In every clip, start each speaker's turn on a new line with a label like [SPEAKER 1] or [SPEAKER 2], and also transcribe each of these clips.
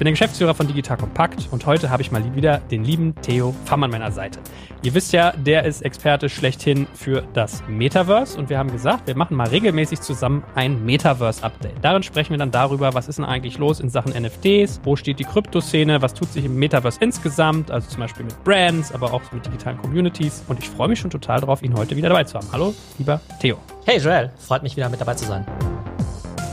[SPEAKER 1] Ich bin der Geschäftsführer von Digital Kompakt und heute habe ich mal wieder den lieben Theo Pham an meiner Seite. Ihr wisst ja, der ist Experte schlechthin für das Metaverse und wir haben gesagt, wir machen mal regelmäßig zusammen ein Metaverse-Update. Darin sprechen wir dann darüber, was ist denn eigentlich los in Sachen NFTs, wo steht die Kryptoszene, was tut sich im Metaverse insgesamt, also zum Beispiel mit Brands, aber auch mit digitalen Communities. Und ich freue mich schon total darauf, ihn heute wieder dabei zu haben. Hallo, lieber Theo.
[SPEAKER 2] Hey Joel, freut mich wieder mit dabei zu sein.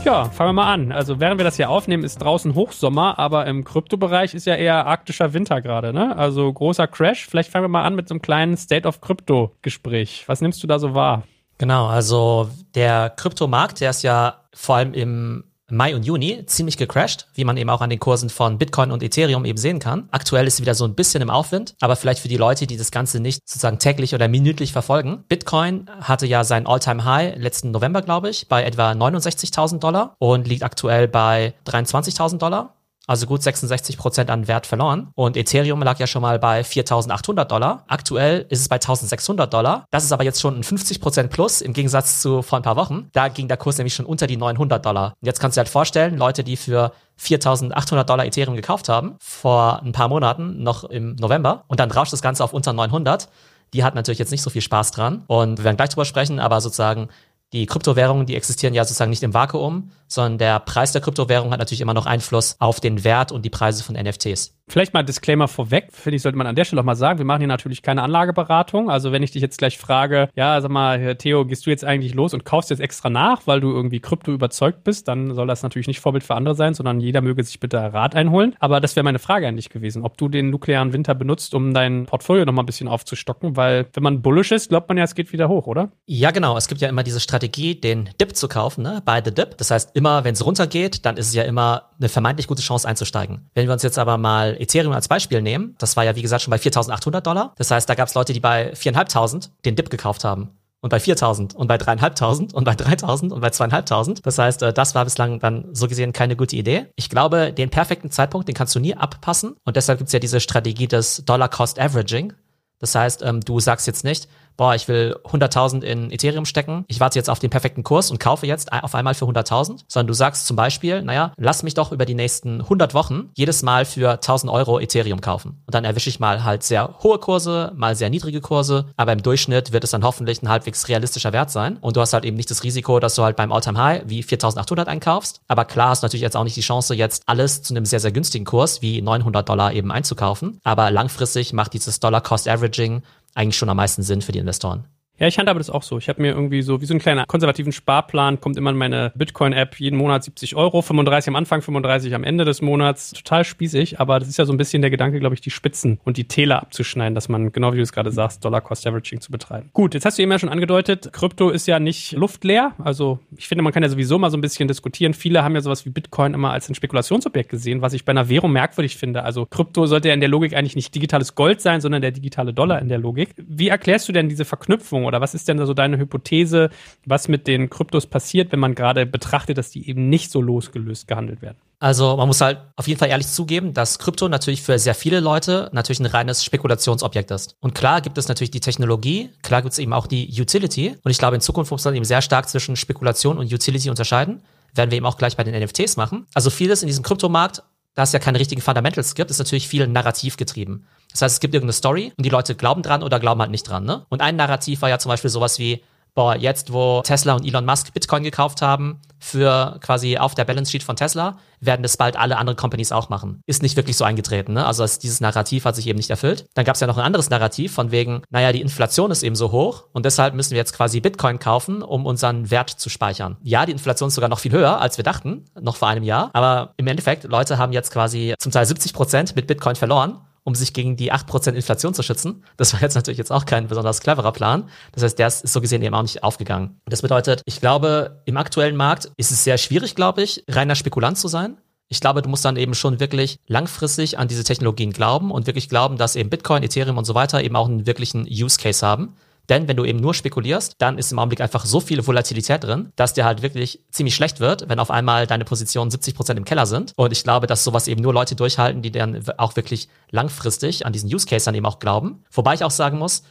[SPEAKER 1] Ja, fangen wir mal an. Also während wir das hier aufnehmen, ist draußen Hochsommer, aber im Kryptobereich ist ja eher arktischer Winter gerade, ne? Also großer Crash. Vielleicht fangen wir mal an mit so einem kleinen State of Crypto Gespräch. Was nimmst du da so wahr?
[SPEAKER 2] Genau, also der Kryptomarkt, der ist ja vor allem im Mai und Juni ziemlich gecrashed, wie man eben auch an den Kursen von Bitcoin und Ethereum eben sehen kann. Aktuell ist sie wieder so ein bisschen im Aufwind, aber vielleicht für die Leute, die das Ganze nicht sozusagen täglich oder minütlich verfolgen. Bitcoin hatte ja sein All-Time-High letzten November, glaube ich, bei etwa 69.000 Dollar und liegt aktuell bei 23.000 Dollar also gut 66 Prozent an Wert verloren. Und Ethereum lag ja schon mal bei 4.800 Dollar. Aktuell ist es bei 1.600 Dollar. Das ist aber jetzt schon ein 50 Prozent Plus im Gegensatz zu vor ein paar Wochen. Da ging der Kurs nämlich schon unter die 900 Dollar. Und jetzt kannst du dir halt vorstellen, Leute, die für 4.800 Dollar Ethereum gekauft haben, vor ein paar Monaten, noch im November, und dann rauscht das Ganze auf unter 900, die hat natürlich jetzt nicht so viel Spaß dran. Und wir werden gleich drüber sprechen, aber sozusagen die Kryptowährungen, die existieren ja sozusagen nicht im Vakuum, sondern der Preis der Kryptowährung hat natürlich immer noch Einfluss auf den Wert und die Preise von NFTs.
[SPEAKER 1] Vielleicht mal ein Disclaimer vorweg, finde ich, sollte man an der Stelle auch mal sagen. Wir machen hier natürlich keine Anlageberatung. Also wenn ich dich jetzt gleich frage, ja, sag mal, Theo, gehst du jetzt eigentlich los und kaufst jetzt extra nach, weil du irgendwie Krypto überzeugt bist, dann soll das natürlich nicht Vorbild für andere sein, sondern jeder möge sich bitte Rat einholen. Aber das wäre meine Frage an dich gewesen, ob du den nuklearen Winter benutzt, um dein Portfolio nochmal ein bisschen aufzustocken, weil wenn man bullish ist, glaubt man ja, es geht wieder hoch, oder?
[SPEAKER 2] Ja, genau. Es gibt ja immer diese Strategie, den Dip zu kaufen, ne? Buy the Dip. Das heißt, immer wenn es runtergeht, dann ist es ja immer eine vermeintlich gute Chance einzusteigen. Wenn wir uns jetzt aber mal Ethereum als Beispiel nehmen, das war ja wie gesagt schon bei 4.800 Dollar. Das heißt, da gab es Leute, die bei 4.500 den Dip gekauft haben und bei 4000 und bei 3500 und bei 3000 und bei 2500. Das heißt, äh, das war bislang dann so gesehen keine gute Idee. Ich glaube, den perfekten Zeitpunkt, den kannst du nie abpassen und deshalb gibt's ja diese Strategie des Dollar Cost Averaging. Das heißt, ähm, du sagst jetzt nicht, boah, ich will 100.000 in Ethereum stecken, ich warte jetzt auf den perfekten Kurs und kaufe jetzt auf einmal für 100.000, sondern du sagst zum Beispiel, naja, lass mich doch über die nächsten 100 Wochen jedes Mal für 1.000 Euro Ethereum kaufen. Und dann erwische ich mal halt sehr hohe Kurse, mal sehr niedrige Kurse, aber im Durchschnitt wird es dann hoffentlich ein halbwegs realistischer Wert sein. Und du hast halt eben nicht das Risiko, dass du halt beim All-Time High wie 4.800 einkaufst. Aber klar hast du natürlich jetzt auch nicht die Chance, jetzt alles zu einem sehr, sehr günstigen Kurs wie 900 Dollar eben einzukaufen. Aber langfristig macht dieses Dollar-Cost-Averaging eigentlich schon am meisten Sinn für die Investoren.
[SPEAKER 1] Ja, ich handhabe das auch so. Ich habe mir irgendwie so wie so einen kleinen konservativen Sparplan, kommt immer in meine Bitcoin-App jeden Monat 70 Euro, 35 am Anfang, 35 am Ende des Monats. Total spießig, aber das ist ja so ein bisschen der Gedanke, glaube ich, die Spitzen und die Täler abzuschneiden, dass man, genau wie du es gerade sagst, Dollar-Cost-Averaging zu betreiben. Gut, jetzt hast du eben ja schon angedeutet, Krypto ist ja nicht luftleer. Also ich finde, man kann ja sowieso mal so ein bisschen diskutieren. Viele haben ja sowas wie Bitcoin immer als ein Spekulationsobjekt gesehen, was ich bei einer Währung merkwürdig finde. Also Krypto sollte ja in der Logik eigentlich nicht digitales Gold sein, sondern der digitale Dollar in der Logik. Wie erklärst du denn diese Verknüpfung oder was ist denn so deine Hypothese, was mit den Kryptos passiert, wenn man gerade betrachtet, dass die eben nicht so losgelöst gehandelt werden?
[SPEAKER 2] Also man muss halt auf jeden Fall ehrlich zugeben, dass Krypto natürlich für sehr viele Leute natürlich ein reines Spekulationsobjekt ist. Und klar gibt es natürlich die Technologie, klar gibt es eben auch die Utility. Und ich glaube, in Zukunft muss man eben sehr stark zwischen Spekulation und Utility unterscheiden. Werden wir eben auch gleich bei den NFTs machen. Also vieles in diesem Kryptomarkt da es ja keine richtigen Fundamentals gibt, ist natürlich viel narrativ getrieben. Das heißt, es gibt irgendeine Story und die Leute glauben dran oder glauben halt nicht dran. Ne? Und ein Narrativ war ja zum Beispiel sowas wie, boah, jetzt wo Tesla und Elon Musk Bitcoin gekauft haben für quasi auf der Balance Sheet von Tesla, werden das bald alle anderen Companies auch machen. Ist nicht wirklich so eingetreten, ne? Also dieses Narrativ hat sich eben nicht erfüllt. Dann gab es ja noch ein anderes Narrativ von wegen, naja, die Inflation ist eben so hoch und deshalb müssen wir jetzt quasi Bitcoin kaufen, um unseren Wert zu speichern. Ja, die Inflation ist sogar noch viel höher, als wir dachten, noch vor einem Jahr. Aber im Endeffekt, Leute haben jetzt quasi zum Teil 70 Prozent mit Bitcoin verloren um sich gegen die 8% Inflation zu schützen. Das war jetzt natürlich jetzt auch kein besonders cleverer Plan. Das heißt, der ist so gesehen eben auch nicht aufgegangen. Das bedeutet, ich glaube, im aktuellen Markt ist es sehr schwierig, glaube ich, reiner Spekulant zu sein. Ich glaube, du musst dann eben schon wirklich langfristig an diese Technologien glauben und wirklich glauben, dass eben Bitcoin, Ethereum und so weiter eben auch einen wirklichen Use Case haben Denn wenn du eben nur spekulierst, dann ist im Augenblick einfach so viel Volatilität drin, dass dir halt wirklich ziemlich schlecht wird, wenn auf einmal deine Positionen 70 Prozent im Keller sind. Und ich glaube, dass sowas eben nur Leute durchhalten, die dann auch wirklich langfristig an diesen Use Case dann eben auch glauben. Wobei ich auch sagen muss,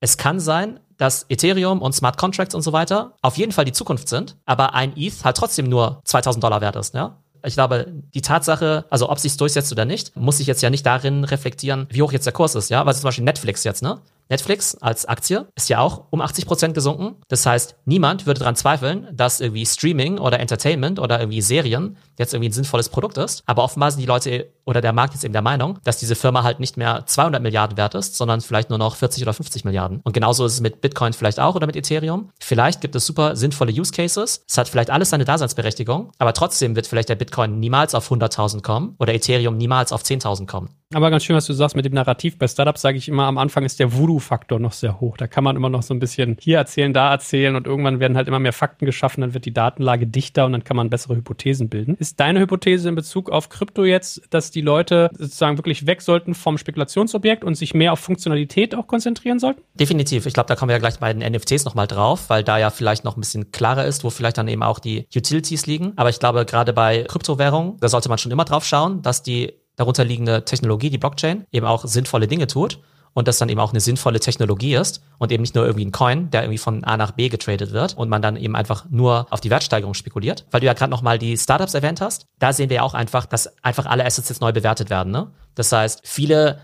[SPEAKER 2] es kann sein, dass Ethereum und Smart Contracts und so weiter auf jeden Fall die Zukunft sind, aber ein ETH halt trotzdem nur 2000 Dollar wert ist, ja? Ich glaube, die Tatsache, also ob sich durchsetzt oder nicht, muss sich jetzt ja nicht darin reflektieren, wie hoch jetzt der Kurs ist, ja? Ist zum Beispiel Netflix jetzt, ne? Netflix als Aktie ist ja auch um 80 Prozent gesunken. Das heißt, niemand würde daran zweifeln, dass irgendwie Streaming oder Entertainment oder irgendwie Serien jetzt irgendwie ein sinnvolles Produkt ist. Aber offenbar sind die Leute oder der Markt jetzt eben der Meinung, dass diese Firma halt nicht mehr 200 Milliarden wert ist, sondern vielleicht nur noch 40 oder 50 Milliarden. Und genauso ist es mit Bitcoin vielleicht auch oder mit Ethereum. Vielleicht gibt es super sinnvolle Use Cases. Es hat vielleicht alles seine Daseinsberechtigung, aber trotzdem wird vielleicht der Bitcoin niemals auf 100.000 kommen oder Ethereum niemals auf 10.000 kommen.
[SPEAKER 1] Aber ganz schön, was du sagst mit dem Narrativ. Bei Startups sage ich immer, am Anfang ist der Voodoo-Faktor noch sehr hoch. Da kann man immer noch so ein bisschen hier erzählen, da erzählen und irgendwann werden halt immer mehr Fakten geschaffen, dann wird die Datenlage dichter und dann kann man bessere Hypothesen bilden. Ist deine Hypothese in Bezug auf Krypto jetzt, dass die Leute sozusagen wirklich weg sollten vom Spekulationsobjekt und sich mehr auf Funktionalität auch konzentrieren sollten?
[SPEAKER 2] Definitiv. Ich glaube, da kommen wir ja gleich bei den NFTs nochmal drauf, weil da ja vielleicht noch ein bisschen klarer ist, wo vielleicht dann eben auch die Utilities liegen. Aber ich glaube, gerade bei Kryptowährungen, da sollte man schon immer drauf schauen, dass die darunterliegende Technologie, die Blockchain, eben auch sinnvolle Dinge tut und das dann eben auch eine sinnvolle Technologie ist und eben nicht nur irgendwie ein Coin, der irgendwie von A nach B getradet wird und man dann eben einfach nur auf die Wertsteigerung spekuliert. Weil du ja gerade nochmal die Startups erwähnt hast, da sehen wir ja auch einfach, dass einfach alle Assets jetzt neu bewertet werden. Ne? Das heißt, viele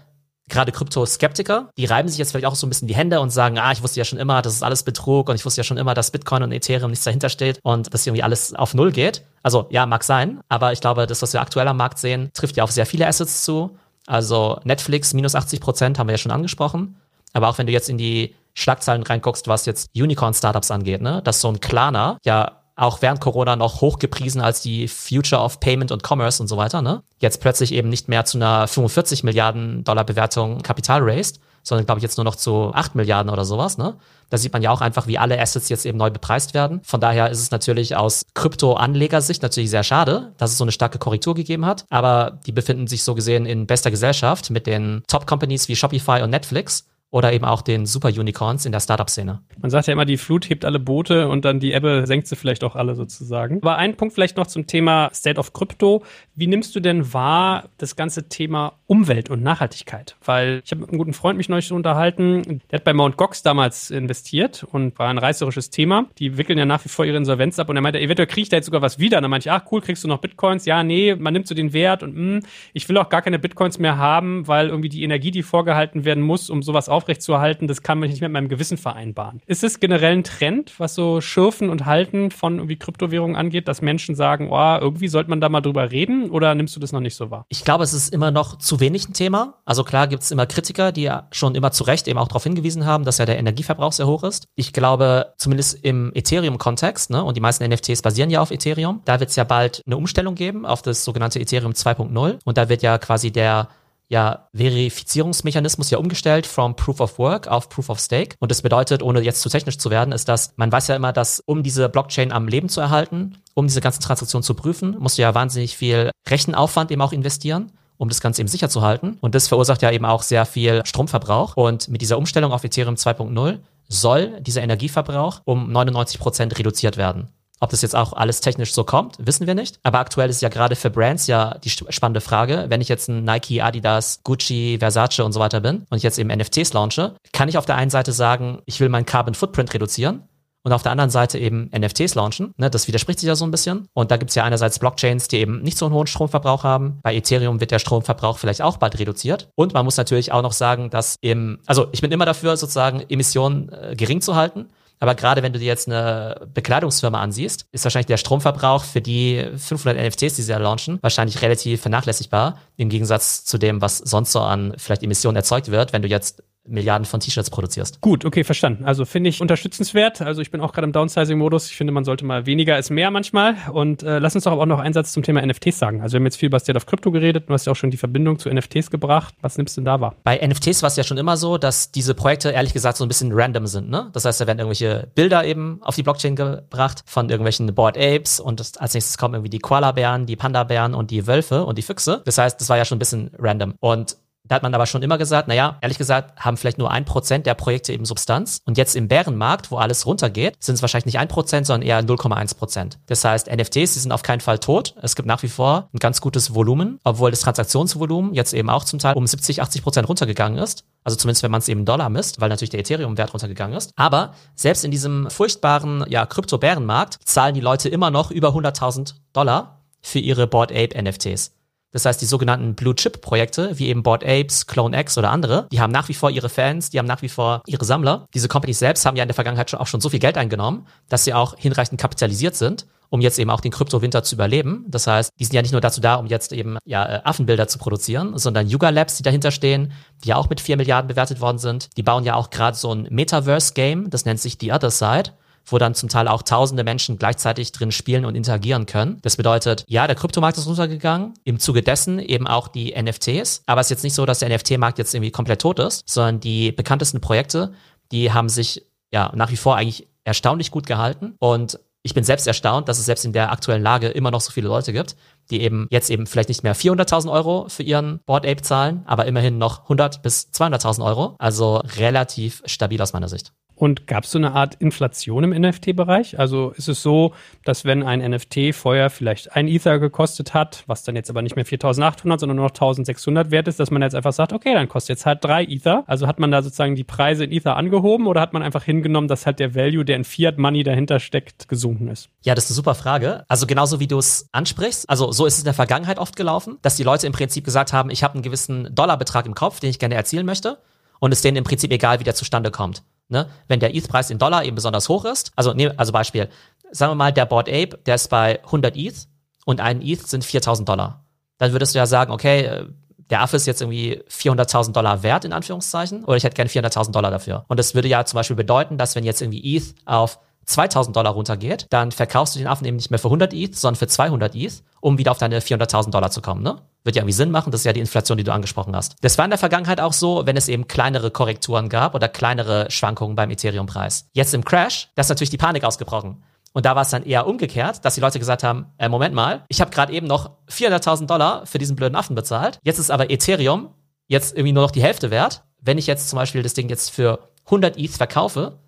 [SPEAKER 2] gerade Krypto-Skeptiker, die reiben sich jetzt vielleicht auch so ein bisschen die Hände und sagen, ah, ich wusste ja schon immer, das ist alles Betrug und ich wusste ja schon immer, dass Bitcoin und Ethereum nichts dahinter steht und dass irgendwie alles auf Null geht. Also ja, mag sein, aber ich glaube, das, was wir aktuell am Markt sehen, trifft ja auf sehr viele Assets zu. Also Netflix minus 80 Prozent haben wir ja schon angesprochen. Aber auch wenn du jetzt in die Schlagzeilen reinguckst, was jetzt Unicorn-Startups angeht, ne, dass so ein Klarna ja auch während Corona noch hochgepriesen als die Future of Payment und Commerce und so weiter, ne? Jetzt plötzlich eben nicht mehr zu einer 45 Milliarden Dollar Bewertung Kapital raised, sondern glaube ich jetzt nur noch zu 8 Milliarden oder sowas, ne? Da sieht man ja auch einfach, wie alle Assets jetzt eben neu bepreist werden. Von daher ist es natürlich aus Krypto-Anlegersicht natürlich sehr schade, dass es so eine starke Korrektur gegeben hat. Aber die befinden sich so gesehen in bester Gesellschaft mit den Top-Companies wie Shopify und Netflix oder eben auch den Super-Unicorns in der Startup-Szene.
[SPEAKER 1] Man sagt ja immer, die Flut hebt alle Boote und dann die Ebbe senkt sie vielleicht auch alle sozusagen. Aber ein Punkt vielleicht noch zum Thema State of Crypto. Wie nimmst du denn wahr das ganze Thema Umwelt und Nachhaltigkeit? Weil ich habe mit einem guten Freund mich neulich unterhalten, der hat bei Mt. Gox damals investiert und war ein reißerisches Thema. Die wickeln ja nach wie vor ihre Insolvenz ab und er meinte, eventuell kriege ich da jetzt sogar was wieder. Und dann meinte ich, ach cool, kriegst du noch Bitcoins? Ja, nee, man nimmt so den Wert und mh, hm, ich will auch gar keine Bitcoins mehr haben, weil irgendwie die Energie, die vorgehalten werden muss, um sowas aufrechtzuerhalten, das kann man nicht mit meinem Gewissen vereinbaren. Ist es generell ein Trend, was so Schürfen und Halten von irgendwie Kryptowährungen angeht, dass Menschen sagen, oh, irgendwie sollte man da mal drüber reden oder nimmst du das noch nicht so wahr?
[SPEAKER 2] Ich glaube, es ist immer noch zu wenig ein Thema. Also klar gibt es immer Kritiker, die ja schon immer zu Recht eben auch darauf hingewiesen haben, dass ja der Energieverbrauch sehr hoch ist. Ich glaube, zumindest im Ethereum-Kontext, ne, und die meisten NFTs basieren ja auf Ethereum, da wird es ja bald eine Umstellung geben auf das sogenannte Ethereum 2.0 und da wird ja quasi der ja, Verifizierungsmechanismus ja umgestellt from Proof of Work auf Proof of Stake. Und das bedeutet, ohne jetzt zu technisch zu werden, ist dass man weiß ja immer, dass um diese Blockchain am Leben zu erhalten, um diese ganzen Transaktionen zu prüfen, musst du ja wahnsinnig viel Rechenaufwand eben auch investieren um das Ganze eben sicher zu halten. Und das verursacht ja eben auch sehr viel Stromverbrauch. Und mit dieser Umstellung auf Ethereum 2.0 soll dieser Energieverbrauch um 99 Prozent reduziert werden. Ob das jetzt auch alles technisch so kommt, wissen wir nicht. Aber aktuell ist ja gerade für Brands ja die spannende Frage, wenn ich jetzt ein Nike, Adidas, Gucci, Versace und so weiter bin und ich jetzt eben NFTs launche, kann ich auf der einen Seite sagen, ich will meinen Carbon Footprint reduzieren und auf der anderen Seite eben NFTs launchen. Ne, das widerspricht sich ja so ein bisschen. Und da gibt's ja einerseits Blockchains, die eben nicht so einen hohen Stromverbrauch haben. Bei Ethereum wird der Stromverbrauch vielleicht auch bald reduziert. Und man muss natürlich auch noch sagen, dass eben, also ich bin immer dafür, sozusagen Emissionen äh, gering zu halten. Aber gerade wenn du dir jetzt eine Bekleidungsfirma ansiehst, ist wahrscheinlich der Stromverbrauch für die 500 NFTs, die sie da launchen, wahrscheinlich relativ vernachlässigbar im Gegensatz zu dem, was sonst so an vielleicht Emissionen erzeugt wird, wenn du jetzt Milliarden von T-Shirts produzierst.
[SPEAKER 1] Gut, okay, verstanden. Also finde ich unterstützenswert. Also ich bin auch gerade im Downsizing-Modus. Ich finde, man sollte mal weniger als mehr manchmal. Und äh, lass uns doch auch noch einen Satz zum Thema NFTs sagen. Also wir haben jetzt viel über State of Crypto geredet. Du hast ja auch schon die Verbindung zu NFTs gebracht. Was nimmst du denn da wahr?
[SPEAKER 2] Bei NFTs war es ja schon immer so, dass diese Projekte ehrlich gesagt so ein bisschen random sind. Ne? Das heißt, da werden irgendwelche Bilder eben auf die Blockchain gebracht von irgendwelchen Board Apes und das, als nächstes kommen irgendwie die Koala-Bären, die Panda-Bären und die Wölfe und die Füchse. Das heißt, das war ja schon ein bisschen random. Und Da hat man aber schon immer gesagt, naja, ehrlich gesagt, haben vielleicht nur ein Prozent der Projekte eben Substanz. Und jetzt im Bärenmarkt, wo alles runtergeht, sind es wahrscheinlich nicht ein Prozent, sondern eher 0,1 Prozent. Das heißt, NFTs, die sind auf keinen Fall tot. Es gibt nach wie vor ein ganz gutes Volumen, obwohl das Transaktionsvolumen jetzt eben auch zum Teil um 70, 80 Prozent runtergegangen ist. Also zumindest, wenn man es eben Dollar misst, weil natürlich der Ethereum-Wert runtergegangen ist. Aber selbst in diesem furchtbaren, ja, Krypto-Bärenmarkt zahlen die Leute immer noch über 100.000 Dollar für ihre Board Ape NFTs. Das heißt, die sogenannten Blue Chip Projekte, wie eben Board Apes, Clone X oder andere, die haben nach wie vor ihre Fans, die haben nach wie vor ihre Sammler. Diese Companies selbst haben ja in der Vergangenheit schon auch schon so viel Geld eingenommen, dass sie auch hinreichend kapitalisiert sind, um jetzt eben auch den Kryptowinter zu überleben. Das heißt, die sind ja nicht nur dazu da, um jetzt eben ja äh, Affenbilder zu produzieren, sondern Yuga Labs, die dahinter stehen, die ja auch mit vier Milliarden bewertet worden sind. Die bauen ja auch gerade so ein Metaverse Game, das nennt sich The Other Side wo dann zum Teil auch tausende Menschen gleichzeitig drin spielen und interagieren können. Das bedeutet, ja, der Kryptomarkt ist runtergegangen, im Zuge dessen eben auch die NFTs, aber es ist jetzt nicht so, dass der NFT-Markt jetzt irgendwie komplett tot ist, sondern die bekanntesten Projekte, die haben sich ja nach wie vor eigentlich erstaunlich gut gehalten. Und ich bin selbst erstaunt, dass es selbst in der aktuellen Lage immer noch so viele Leute gibt, die eben jetzt eben vielleicht nicht mehr 400.000 Euro für ihren Board Ape zahlen, aber immerhin noch 100 bis 200.000 Euro. Also relativ stabil aus meiner Sicht.
[SPEAKER 1] Und gab es so eine Art Inflation im NFT-Bereich? Also ist es so, dass wenn ein NFT vorher vielleicht ein Ether gekostet hat, was dann jetzt aber nicht mehr 4800, sondern nur noch 1600 wert ist, dass man jetzt einfach sagt, okay, dann kostet jetzt halt drei Ether. Also hat man da sozusagen die Preise in Ether angehoben oder hat man einfach hingenommen, dass halt der Value, der in Fiat Money dahinter steckt, gesunken ist?
[SPEAKER 2] Ja, das ist eine super Frage. Also genauso wie du es ansprichst. Also so ist es in der Vergangenheit oft gelaufen, dass die Leute im Prinzip gesagt haben, ich habe einen gewissen Dollarbetrag im Kopf, den ich gerne erzielen möchte. Und es denen im Prinzip egal, wie der zustande kommt. Ne? Wenn der ETH-Preis in Dollar eben besonders hoch ist, also, ne, also Beispiel, sagen wir mal, der Board Ape, der ist bei 100 ETH und ein ETH sind 4000 Dollar. Dann würdest du ja sagen, okay, äh, der Affe ist jetzt irgendwie 400.000 Dollar wert, in Anführungszeichen, oder ich hätte gerne 400.000 Dollar dafür. Und das würde ja zum Beispiel bedeuten, dass wenn jetzt irgendwie ETH auf 2000 Dollar runtergeht, dann verkaufst du den Affen eben nicht mehr für 100 ETH, sondern für 200 ETH, um wieder auf deine 400.000 Dollar zu kommen, ne? Wird ja irgendwie Sinn machen, das ist ja die Inflation, die du angesprochen hast. Das war in der Vergangenheit auch so, wenn es eben kleinere Korrekturen gab oder kleinere Schwankungen beim Ethereum-Preis. Jetzt im Crash, da ist natürlich die Panik ausgebrochen. Und da war es dann eher umgekehrt, dass die Leute gesagt haben, äh, Moment mal, ich habe gerade eben noch 400.000 Dollar für diesen blöden Affen bezahlt. Jetzt ist aber Ethereum jetzt irgendwie nur noch die Hälfte wert. Wenn ich jetzt zum Beispiel das Ding jetzt für 100 ETH verkaufe,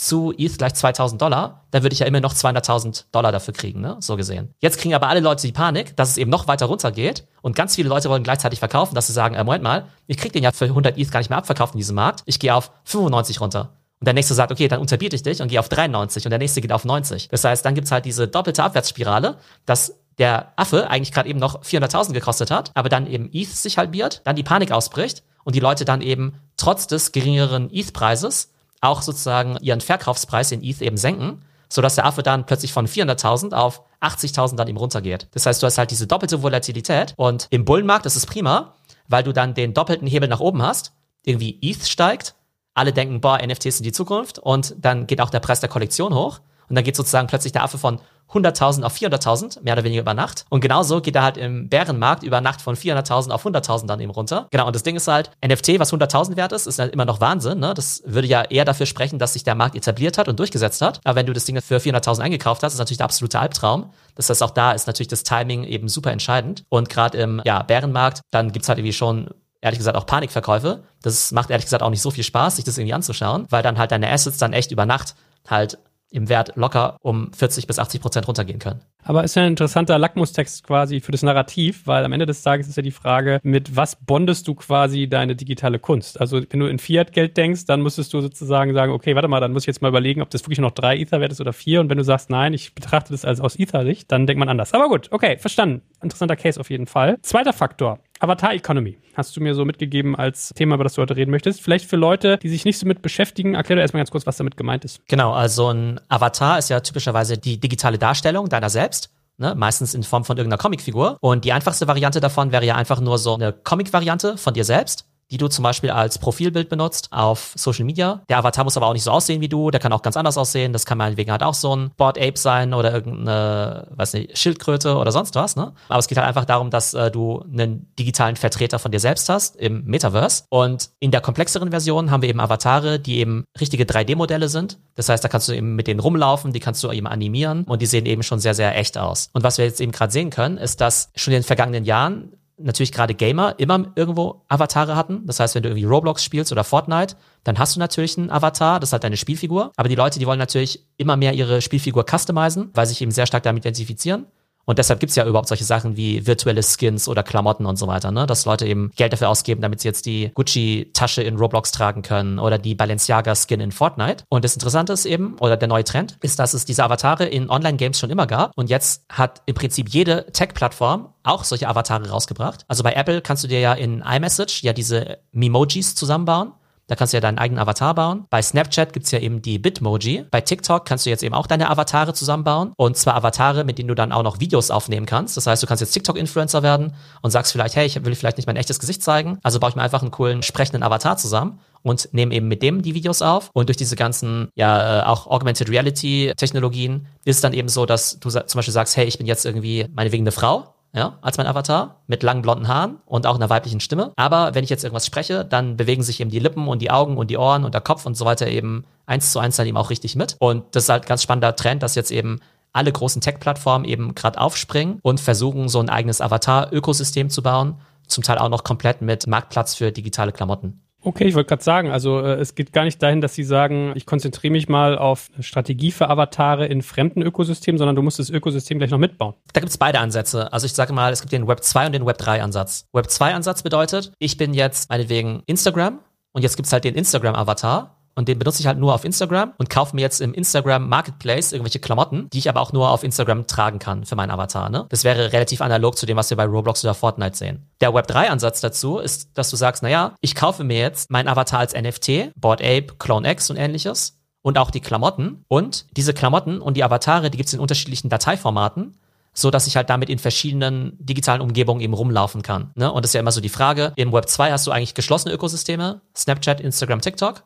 [SPEAKER 2] zu ETH gleich 2000 Dollar, dann würde ich ja immer noch 200.000 Dollar dafür kriegen, ne? so gesehen. Jetzt kriegen aber alle Leute die Panik, dass es eben noch weiter runtergeht und ganz viele Leute wollen gleichzeitig verkaufen, dass sie sagen, äh, Moment mal, ich krieg den ja für 100 ETH gar nicht mehr abverkauft in diesem Markt, ich gehe auf 95 runter. Und der nächste sagt, okay, dann unterbiete ich dich und gehe auf 93 und der nächste geht auf 90. Das heißt, dann gibt's halt diese doppelte Abwärtsspirale, dass der Affe eigentlich gerade eben noch 400.000 gekostet hat, aber dann eben ETH sich halbiert, dann die Panik ausbricht und die Leute dann eben trotz des geringeren ETH-Preises auch sozusagen ihren Verkaufspreis in ETH eben senken, sodass der Affe dann plötzlich von 400.000 auf 80.000 dann eben runtergeht. Das heißt, du hast halt diese doppelte Volatilität und im Bullenmarkt ist es prima, weil du dann den doppelten Hebel nach oben hast. Irgendwie ETH steigt, alle denken, boah, NFTs sind die Zukunft und dann geht auch der Preis der Kollektion hoch und dann geht sozusagen plötzlich der Affe von 100.000 auf 400.000, mehr oder weniger über Nacht. Und genauso geht er halt im Bärenmarkt über Nacht von 400.000 auf 100.000 dann eben runter. Genau, und das Ding ist halt, NFT, was 100.000 wert ist, ist halt immer noch Wahnsinn. Ne? Das würde ja eher dafür sprechen, dass sich der Markt etabliert hat und durchgesetzt hat. Aber wenn du das Ding für 400.000 eingekauft hast, ist natürlich der absolute Albtraum. Das heißt, auch da ist natürlich das Timing eben super entscheidend. Und gerade im ja, Bärenmarkt, dann gibt's halt irgendwie schon ehrlich gesagt auch Panikverkäufe. Das macht ehrlich gesagt auch nicht so viel Spaß, sich das irgendwie anzuschauen, weil dann halt deine Assets dann echt über Nacht halt im Wert locker um 40 bis 80 Prozent runtergehen können.
[SPEAKER 1] Aber ist ja ein interessanter Lackmustext quasi für das Narrativ, weil am Ende des Tages ist ja die Frage, mit was bondest du quasi deine digitale Kunst? Also wenn du in Fiat-Geld denkst, dann müsstest du sozusagen sagen, okay, warte mal, dann muss ich jetzt mal überlegen, ob das wirklich noch drei Ether wert ist oder vier. Und wenn du sagst, nein, ich betrachte das als aus Ether-Sicht, dann denkt man anders. Aber gut, okay, verstanden. Interessanter Case auf jeden Fall. Zweiter Faktor. Avatar Economy hast du mir so mitgegeben als Thema, über das du heute reden möchtest. Vielleicht für Leute, die sich nicht so mit beschäftigen, erklär dir erstmal ganz kurz, was damit gemeint ist.
[SPEAKER 2] Genau, also ein Avatar ist ja typischerweise die digitale Darstellung deiner selbst. Ne, meistens in Form von irgendeiner Comicfigur. Und die einfachste Variante davon wäre ja einfach nur so eine Comic-Variante von dir selbst die du zum Beispiel als Profilbild benutzt auf Social Media. Der Avatar muss aber auch nicht so aussehen wie du, der kann auch ganz anders aussehen. Das kann meinetwegen halt auch so ein Board Ape sein oder irgendeine, weiß nicht, Schildkröte oder sonst was, ne? Aber es geht halt einfach darum, dass äh, du einen digitalen Vertreter von dir selbst hast im Metaverse. Und in der komplexeren Version haben wir eben Avatare, die eben richtige 3D-Modelle sind. Das heißt, da kannst du eben mit denen rumlaufen, die kannst du eben animieren und die sehen eben schon sehr, sehr echt aus. Und was wir jetzt eben gerade sehen können, ist, dass schon in den vergangenen Jahren natürlich gerade Gamer immer irgendwo Avatare hatten. Das heißt, wenn du irgendwie Roblox spielst oder Fortnite, dann hast du natürlich einen Avatar, das ist halt deine Spielfigur. Aber die Leute, die wollen natürlich immer mehr ihre Spielfigur customizen, weil sie sich eben sehr stark damit identifizieren. Und deshalb gibt's ja überhaupt solche Sachen wie virtuelle Skins oder Klamotten und so weiter, ne? Dass Leute eben Geld dafür ausgeben, damit sie jetzt die Gucci-Tasche in Roblox tragen können oder die Balenciaga-Skin in Fortnite. Und das Interessante ist eben, oder der neue Trend, ist, dass es diese Avatare in Online-Games schon immer gab. Und jetzt hat im Prinzip jede Tech-Plattform auch solche Avatare rausgebracht. Also bei Apple kannst du dir ja in iMessage ja diese Memojis zusammenbauen. Da kannst du ja deinen eigenen Avatar bauen. Bei Snapchat gibt's ja eben die Bitmoji. Bei TikTok kannst du jetzt eben auch deine Avatare zusammenbauen. Und zwar Avatare, mit denen du dann auch noch Videos aufnehmen kannst. Das heißt, du kannst jetzt TikTok-Influencer werden und sagst vielleicht, hey, ich will vielleicht nicht mein echtes Gesicht zeigen. Also baue ich mir einfach einen coolen sprechenden Avatar zusammen und nehme eben mit dem die Videos auf. Und durch diese ganzen, ja, äh, auch Augmented Reality Technologien ist es dann eben so, dass du zum Beispiel sagst, hey, ich bin jetzt irgendwie meinetwegen eine Frau ja, als mein Avatar, mit langen blonden Haaren und auch einer weiblichen Stimme. Aber wenn ich jetzt irgendwas spreche, dann bewegen sich eben die Lippen und die Augen und die Ohren und der Kopf und so weiter eben eins zu eins dann eben auch richtig mit. Und das ist halt ganz spannender Trend, dass jetzt eben alle großen Tech-Plattformen eben gerade aufspringen und versuchen, so ein eigenes Avatar-Ökosystem zu bauen. Zum Teil auch noch komplett mit Marktplatz für digitale Klamotten.
[SPEAKER 1] Okay, ich wollte gerade sagen, also äh, es geht gar nicht dahin, dass Sie sagen, ich konzentriere mich mal auf Strategie für Avatare in fremden Ökosystemen, sondern du musst das Ökosystem gleich noch mitbauen.
[SPEAKER 2] Da gibt's beide Ansätze. Also ich sage mal, es gibt den Web 2 und den Web 3 Ansatz. Web 2 Ansatz bedeutet, ich bin jetzt meinetwegen Instagram und jetzt gibt's halt den Instagram-Avatar und den benutze ich halt nur auf Instagram und kaufe mir jetzt im Instagram Marketplace irgendwelche Klamotten, die ich aber auch nur auf Instagram tragen kann für meinen Avatar. Ne? Das wäre relativ analog zu dem, was wir bei Roblox oder Fortnite sehen. Der Web3-Ansatz dazu ist, dass du sagst, naja, ich kaufe mir jetzt meinen Avatar als NFT, Board Ape, Clone X und ähnliches und auch die Klamotten. Und diese Klamotten und die Avatare, die gibt's in unterschiedlichen Dateiformaten so dass ich halt damit in verschiedenen digitalen Umgebungen eben rumlaufen kann. Ne? Und das ist ja immer so die Frage, im Web 2 hast du eigentlich geschlossene Ökosysteme, Snapchat, Instagram, TikTok.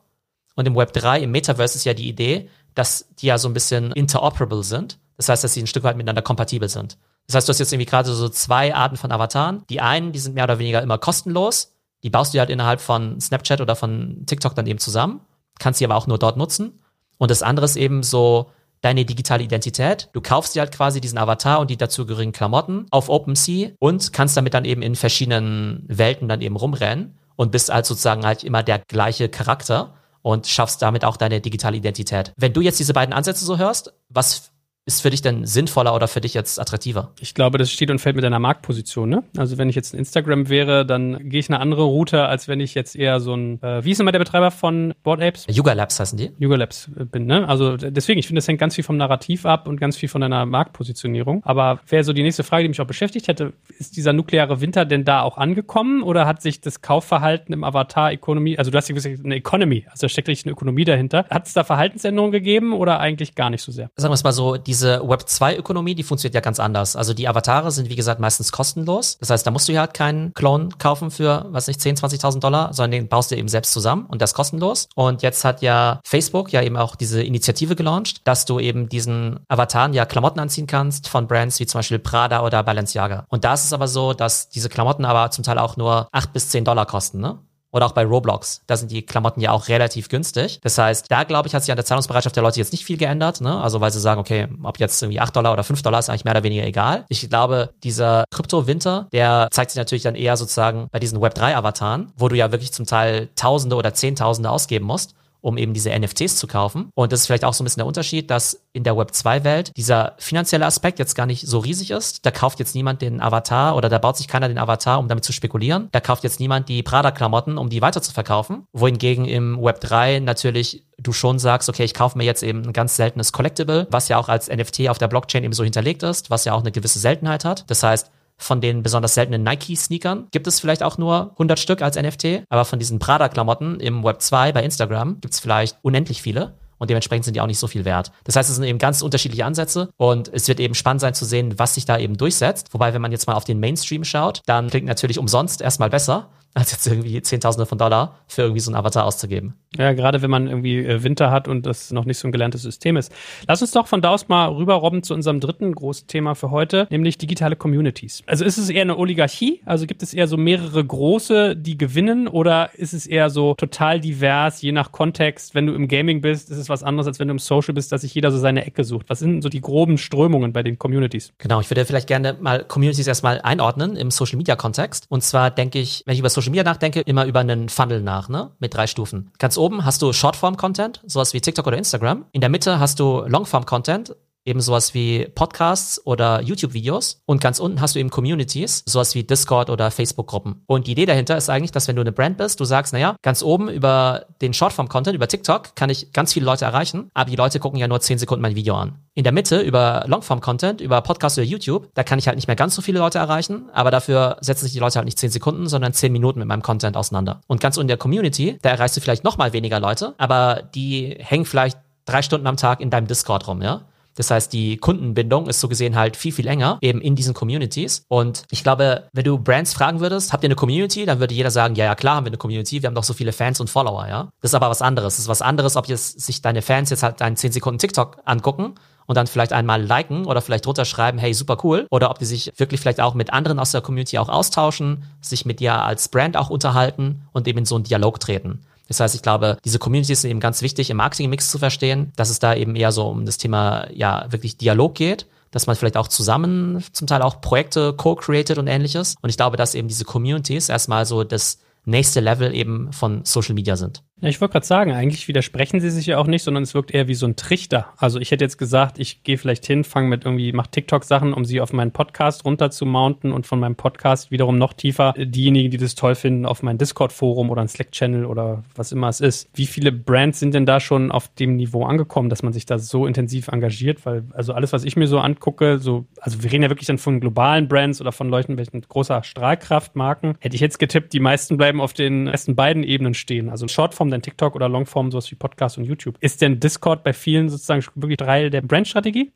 [SPEAKER 2] Und im Web 3, im Metaverse ist ja die Idee, dass die ja so ein bisschen interoperable sind. Das heißt, dass sie ein Stück weit miteinander kompatibel sind. Das heißt, du hast jetzt irgendwie gerade so zwei Arten von Avataren. Die einen, die sind mehr oder weniger immer kostenlos. Die baust du halt innerhalb von Snapchat oder von TikTok dann eben zusammen. Kannst sie aber auch nur dort nutzen. Und das andere ist eben so deine digitale Identität. Du kaufst dir halt quasi diesen Avatar und die dazugehörigen Klamotten auf OpenSea und kannst damit dann eben in verschiedenen Welten dann eben rumrennen und bist halt sozusagen halt immer der gleiche Charakter und schaffst damit auch deine digitale Identität. Wenn du jetzt diese beiden Ansätze so hörst, was ist für dich denn sinnvoller oder für dich jetzt attraktiver?
[SPEAKER 1] Ich glaube, das steht und fällt mit deiner Marktposition. Ne? Also wenn ich jetzt ein Instagram wäre, dann gehe ich eine andere Route, als wenn ich jetzt eher so ein, äh, wie ist immer der Betreiber von Board Apes?
[SPEAKER 2] Yuga Labs heißen die.
[SPEAKER 1] Yuga Labs äh, bin. Ne? Also deswegen, ich finde, das hängt ganz viel vom Narrativ ab und ganz viel von deiner Marktpositionierung. Aber wäre so die nächste Frage, die mich auch beschäftigt hätte, ist dieser nukleare Winter denn da auch angekommen oder hat sich das Kaufverhalten im Avatar-Economy, also du hast ja gesagt, eine Economy, also da steckt richtig eine Ökonomie dahinter. Hat es da Verhaltensänderungen gegeben oder eigentlich gar nicht so sehr?
[SPEAKER 2] Sagen wir es mal so, die diese Web2-Ökonomie, die funktioniert ja ganz anders. Also die Avatare sind, wie gesagt, meistens kostenlos. Das heißt, da musst du ja halt keinen Clone kaufen für, was nicht, 10, 20.000 Dollar, sondern den baust du eben selbst zusammen und ist kostenlos. Und jetzt hat ja Facebook ja eben auch diese Initiative gelauncht, dass du eben diesen Avataren ja Klamotten anziehen kannst von Brands wie zum Beispiel Prada oder Balenciaga. Und da ist es aber so, dass diese Klamotten aber zum Teil auch nur 8 bis 10 Dollar kosten, ne? Oder auch bei Roblox. Da sind die Klamotten ja auch relativ günstig. Das heißt, da glaube ich, hat sich an der Zahlungsbereitschaft der Leute jetzt nicht viel geändert. Ne? Also weil sie sagen, okay, ob jetzt irgendwie 8 Dollar oder 5 Dollar ist eigentlich mehr oder weniger egal. Ich glaube, dieser Krypto-Winter, der zeigt sich natürlich dann eher sozusagen bei diesen Web3-Avataren, wo du ja wirklich zum Teil Tausende oder Zehntausende ausgeben musst um eben diese NFTs zu kaufen. Und das ist vielleicht auch so ein bisschen der Unterschied, dass in der Web 2-Welt dieser finanzielle Aspekt jetzt gar nicht so riesig ist. Da kauft jetzt niemand den Avatar oder da baut sich keiner den Avatar, um damit zu spekulieren. Da kauft jetzt niemand die Prada-Klamotten, um die weiter zu verkaufen. Wohingegen im Web 3 natürlich du schon sagst, okay, ich kaufe mir jetzt eben ein ganz seltenes Collectible, was ja auch als NFT auf der Blockchain eben so hinterlegt ist, was ja auch eine gewisse Seltenheit hat. Das heißt, von den besonders seltenen Nike-Sneakern gibt es vielleicht auch nur 100 Stück als NFT, aber von diesen Prada-Klamotten im Web 2 bei Instagram gibt es vielleicht unendlich viele und dementsprechend sind die auch nicht so viel wert. Das heißt, es sind eben ganz unterschiedliche Ansätze und es wird eben spannend sein zu sehen, was sich da eben durchsetzt. Wobei, wenn man jetzt mal auf den Mainstream schaut, dann klingt natürlich umsonst erstmal besser. als jetzt irgendwie Zehntausende von Dollar für irgendwie so einen Avatar auszugeben.
[SPEAKER 1] Ja, gerade wenn man irgendwie äh, Winter hat und das noch nicht so ein gelerntes System ist. Lass uns doch von da aus mal rüberrobben zu unserem dritten großen Thema für heute, nämlich digitale Communities. Also ist es eher eine Oligarchie? Also gibt es eher so mehrere große, die gewinnen oder ist es eher so total divers, je nach Kontext? Wenn du im Gaming bist, ist es was anderes, als wenn du im Social bist, dass sich jeder so seine Ecke sucht. Was sind so die groben Strömungen bei den Communities?
[SPEAKER 2] Genau, ich würde vielleicht gerne mal Communities erstmal einordnen im Social Media Kontext. Und zwar denke ich, wenn ich über Social Media nachdenke, immer über einen Funnel nach, ne? Mit drei Stufen. Ganz oben hast du Shortform-Content, sowas wie TikTok oder Instagram. In der Mitte hast du Longform-Content, eben sowas wie Podcasts oder YouTube-Videos. Und ganz unten hast du eben Communities, sowas wie Discord oder Facebook-Gruppen. Und die Idee dahinter ist eigentlich, dass wenn du eine Brand bist, du sagst, naja, ganz oben über den Shortform-Content, über TikTok, kann ich ganz viele Leute erreichen, aber die Leute gucken ja nur 10 Sekunden mein Video an. In der Mitte über Longform-Content, über Podcast oder YouTube, da kann ich halt nicht mehr ganz so viele Leute erreichen, aber dafür setzen sich die Leute halt nicht 10 Sekunden, sondern 10 Minuten mit meinem Content auseinander. Und ganz unten der Community, da erreichst du vielleicht noch mal weniger Leute, aber die hängen vielleicht drei Stunden am Tag in deinem Discord rum, ja? Das heißt, die Kundenbindung ist so gesehen halt viel, viel länger eben in diesen Communities. Und ich glaube, wenn du Brands fragen würdest, habt ihr eine Community? Dann würde jeder sagen, ja, ja, klar haben wir eine Community. Wir haben doch so viele Fans und Follower, ja. Das ist aber was anderes. Das ist was anderes, ob jetzt sich deine Fans jetzt halt deinen 10 Sekunden TikTok angucken und dann vielleicht einmal liken oder vielleicht drunter schreiben, hey, super cool. Oder ob die sich wirklich vielleicht auch mit anderen aus der Community auch austauschen, sich mit dir als Brand auch unterhalten und eben in so einen Dialog treten. Das heißt, ich glaube, diese Communities sind eben ganz wichtig im Marketing-Mix zu verstehen, dass es da eben eher so um das Thema, ja, wirklich Dialog geht, dass man vielleicht auch zusammen zum Teil auch Projekte co-created und ähnliches. Und ich glaube, dass eben diese Communities erstmal so das nächste Level eben von Social Media sind.
[SPEAKER 1] Ja, ich wollte gerade sagen, eigentlich widersprechen sie sich ja auch nicht, sondern es wirkt eher wie so ein Trichter. Also ich hätte jetzt gesagt, ich gehe vielleicht hin, fange mit irgendwie, mach TikTok-Sachen, um sie auf meinen Podcast runter zu mounten und von meinem Podcast wiederum noch tiefer diejenigen, die das toll finden, auf mein Discord-Forum oder ein Slack-Channel oder was immer es ist. Wie viele Brands sind denn da schon auf dem Niveau angekommen, dass man sich da so intensiv engagiert? Weil, also alles, was ich mir so angucke, so, also wir reden ja wirklich dann von globalen Brands oder von Leuten mit großer Strahlkraftmarken. Hätte ich jetzt getippt, die meisten bleiben auf den ersten beiden Ebenen stehen. Also Shortform, dann TikTok oder Longform, sowas wie Podcast und YouTube. Ist denn Discord bei vielen sozusagen wirklich Teil der Brandstrategie?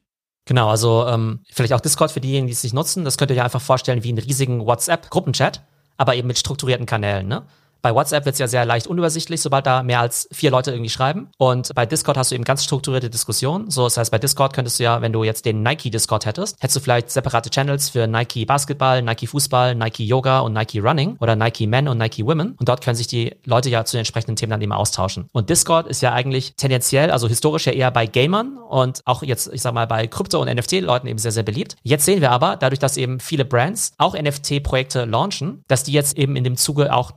[SPEAKER 2] Genau, also ähm, vielleicht auch Discord für diejenigen, die es nicht nutzen. Das könnt ihr euch einfach vorstellen wie einen riesigen WhatsApp-Gruppenchat, aber eben mit strukturierten Kanälen. Ne? Bei WhatsApp wird es ja sehr leicht unübersichtlich, sobald da mehr als vier Leute irgendwie schreiben. Und bei Discord hast du eben ganz strukturierte Diskussionen. So, das heißt, bei Discord könntest du ja, wenn du jetzt den Nike Discord hättest, hättest du vielleicht separate Channels für Nike Basketball, Nike Fußball, Nike Yoga und Nike Running oder Nike Men und Nike Women. Und dort können sich die Leute ja zu den entsprechenden Themen dann eben austauschen. Und Discord ist ja eigentlich tendenziell, also historisch ja eher bei Gamern und auch jetzt, ich sag mal, bei Krypto- und NFT-Leuten eben sehr, sehr beliebt. Jetzt sehen wir aber, dadurch, dass eben viele Brands auch NFT-Projekte launchen, dass die jetzt eben in dem Zuge auch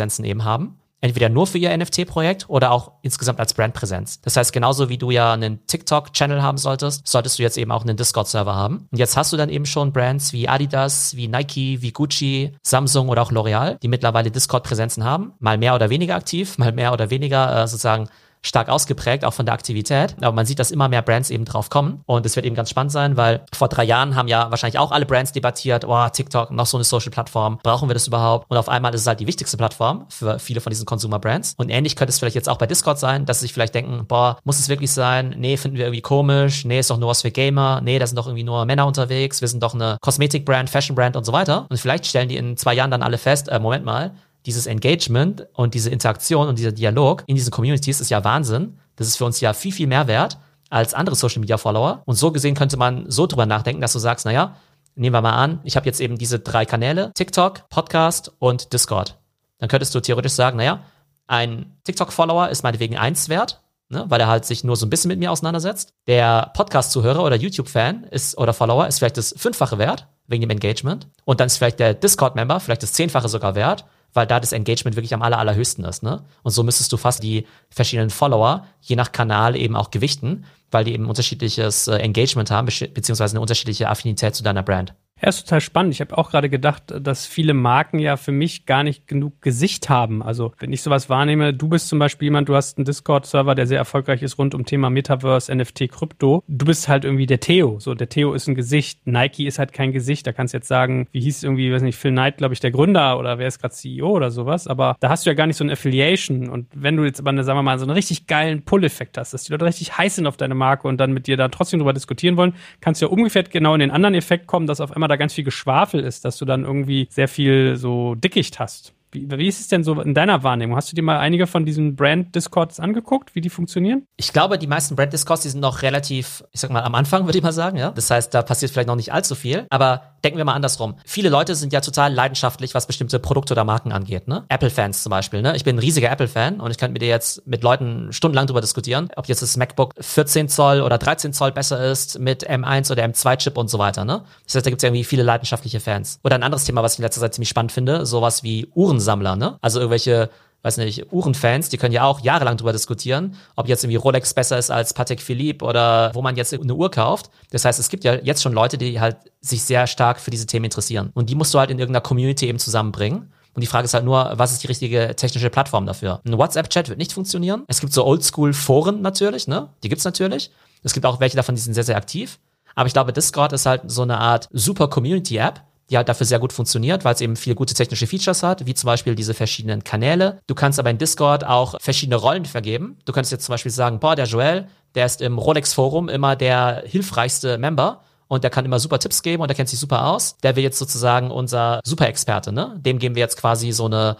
[SPEAKER 2] Discord-Präsenzen eben haben entweder nur für ihr NFT-Projekt oder auch insgesamt als Brandpräsenz. Das heißt, genauso wie du ja einen TikTok-Channel haben solltest, solltest du jetzt eben auch einen Discord-Server haben. Und jetzt hast du dann eben schon Brands wie Adidas, wie Nike, wie Gucci, Samsung oder auch L'Oreal, die mittlerweile Discord-Präsenzen haben, mal mehr oder weniger aktiv, mal mehr oder weniger äh, sozusagen stark ausgeprägt, auch von der Aktivität. Aber man sieht, dass immer mehr Brands eben drauf kommen. Und es wird eben ganz spannend sein, weil vor drei Jahren haben ja wahrscheinlich auch alle Brands debattiert, oh, TikTok, noch so eine Social-Plattform, brauchen wir das überhaupt? Und auf einmal ist es halt die wichtigste Plattform für viele von diesen Consumer-Brands. Und ähnlich könnte es vielleicht jetzt auch bei Discord sein, dass sie sich vielleicht denken, boah, muss es wirklich sein? Nee, finden wir irgendwie komisch. Nee, ist doch nur was für Gamer. Nee, da sind doch irgendwie nur Männer unterwegs. Wir sind doch eine Kosmetik-Brand, Fashion-Brand und so weiter. Und vielleicht stellen die in zwei Jahren dann alle fest, äh, Moment mal, dieses Engagement und diese Interaktion und dieser Dialog in diesen Communities ist ja Wahnsinn. Das ist für uns ja viel, viel mehr wert als andere Social Media Follower. Und so gesehen könnte man so drüber nachdenken, dass du sagst, naja, nehmen wir mal an, ich habe jetzt eben diese drei Kanäle, TikTok, Podcast und Discord. Dann könntest du theoretisch sagen, naja, ein TikTok-Follower ist meinetwegen eins wert, ne, weil er halt sich nur so ein bisschen mit mir auseinandersetzt. Der Podcast-Zuhörer oder YouTube-Fan ist oder Follower ist vielleicht das Fünffache wert, wegen dem Engagement. Und dann ist vielleicht der Discord-Member vielleicht das Zehnfache sogar wert, weil da das Engagement wirklich am aller, allerhöchsten ist. Ne? Und so müsstest du fast die verschiedenen Follower je nach Kanal eben auch gewichten, weil die eben unterschiedliches äh, Engagement haben, beziehungsweise eine unterschiedliche Affinität zu deiner Brand.
[SPEAKER 1] Ja, ist total spannend. Ich habe auch gerade gedacht, dass viele Marken ja für mich gar nicht genug Gesicht haben. Also wenn ich sowas wahrnehme, du bist zum Beispiel jemand, du hast einen Discord-Server, der sehr erfolgreich ist rund um Thema Metaverse, NFT, Krypto. Du bist halt irgendwie der Theo. So, der Theo ist ein Gesicht. Nike ist halt kein Gesicht. Da kannst du jetzt sagen, wie hieß irgendwie, weiß nicht, Phil Knight, glaube ich, der Gründer oder wer ist gerade CEO oder sowas. Aber da hast du ja gar nicht so eine Affiliation. Und wenn du jetzt aber, eine, sagen wir mal, so einen richtig geilen Pull-Effekt hast, dass die Leute richtig heiß sind auf deine Marke und dann mit dir da trotzdem drüber diskutieren wollen, kannst du ja umgekehrt genau in den anderen Effekt kommen, dass auf einmal da ganz viel Geschwafel ist, dass du dann irgendwie sehr viel so Dickicht hast. Wie, wie ist es denn so in deiner Wahrnehmung? Hast du dir mal einige von diesen Brand-Discords angeguckt, wie die funktionieren?
[SPEAKER 2] Ich glaube, die meisten Brand-Discords, die sind noch relativ, ich sag mal, am Anfang, würde ich mal sagen, ja. Das heißt, da passiert vielleicht noch nicht allzu viel. Aber denken wir mal andersrum. Viele Leute sind ja total leidenschaftlich, was bestimmte Produkte oder Marken angeht, ne? Apple-Fans zum Beispiel, ne? Ich bin ein riesiger Apple-Fan und ich könnte mit dir jetzt mit Leuten stundenlang drüber diskutieren, ob jetzt das MacBook 14 Zoll oder 13 Zoll besser ist mit M1 oder M2-Chip und so weiter, ne? Das heißt, da gibt es irgendwie viele leidenschaftliche Fans. Oder ein anderes Thema, was ich in letzter Zeit ziemlich spannend finde, sowas wie Uhrensammler, ne? Also irgendwelche weiß nicht, Uhrenfans, die können ja auch jahrelang drüber diskutieren, ob jetzt irgendwie Rolex besser ist als Patek Philippe oder wo man jetzt eine Uhr kauft. Das heißt, es gibt ja jetzt schon Leute, die halt sich sehr stark für diese Themen interessieren. Und die musst du halt in irgendeiner Community eben zusammenbringen. Und die Frage ist halt nur, was ist die richtige technische Plattform dafür? Ein WhatsApp-Chat wird nicht funktionieren. Es gibt so Oldschool-Foren natürlich, ne? Die gibt's natürlich. Es gibt auch welche davon, die sind sehr, sehr aktiv. Aber ich glaube, Discord ist halt so eine Art super Community-App, die halt dafür sehr gut funktioniert, weil es eben viele gute technische Features hat, wie zum Beispiel diese verschiedenen Kanäle. Du kannst aber in Discord auch verschiedene Rollen vergeben. Du kannst jetzt zum Beispiel sagen, boah, der Joel, der ist im Rolex-Forum immer der hilfreichste Member und der kann immer super Tipps geben und der kennt sich super aus. Der will jetzt sozusagen unser Super-Experte, ne? Dem geben wir jetzt quasi so eine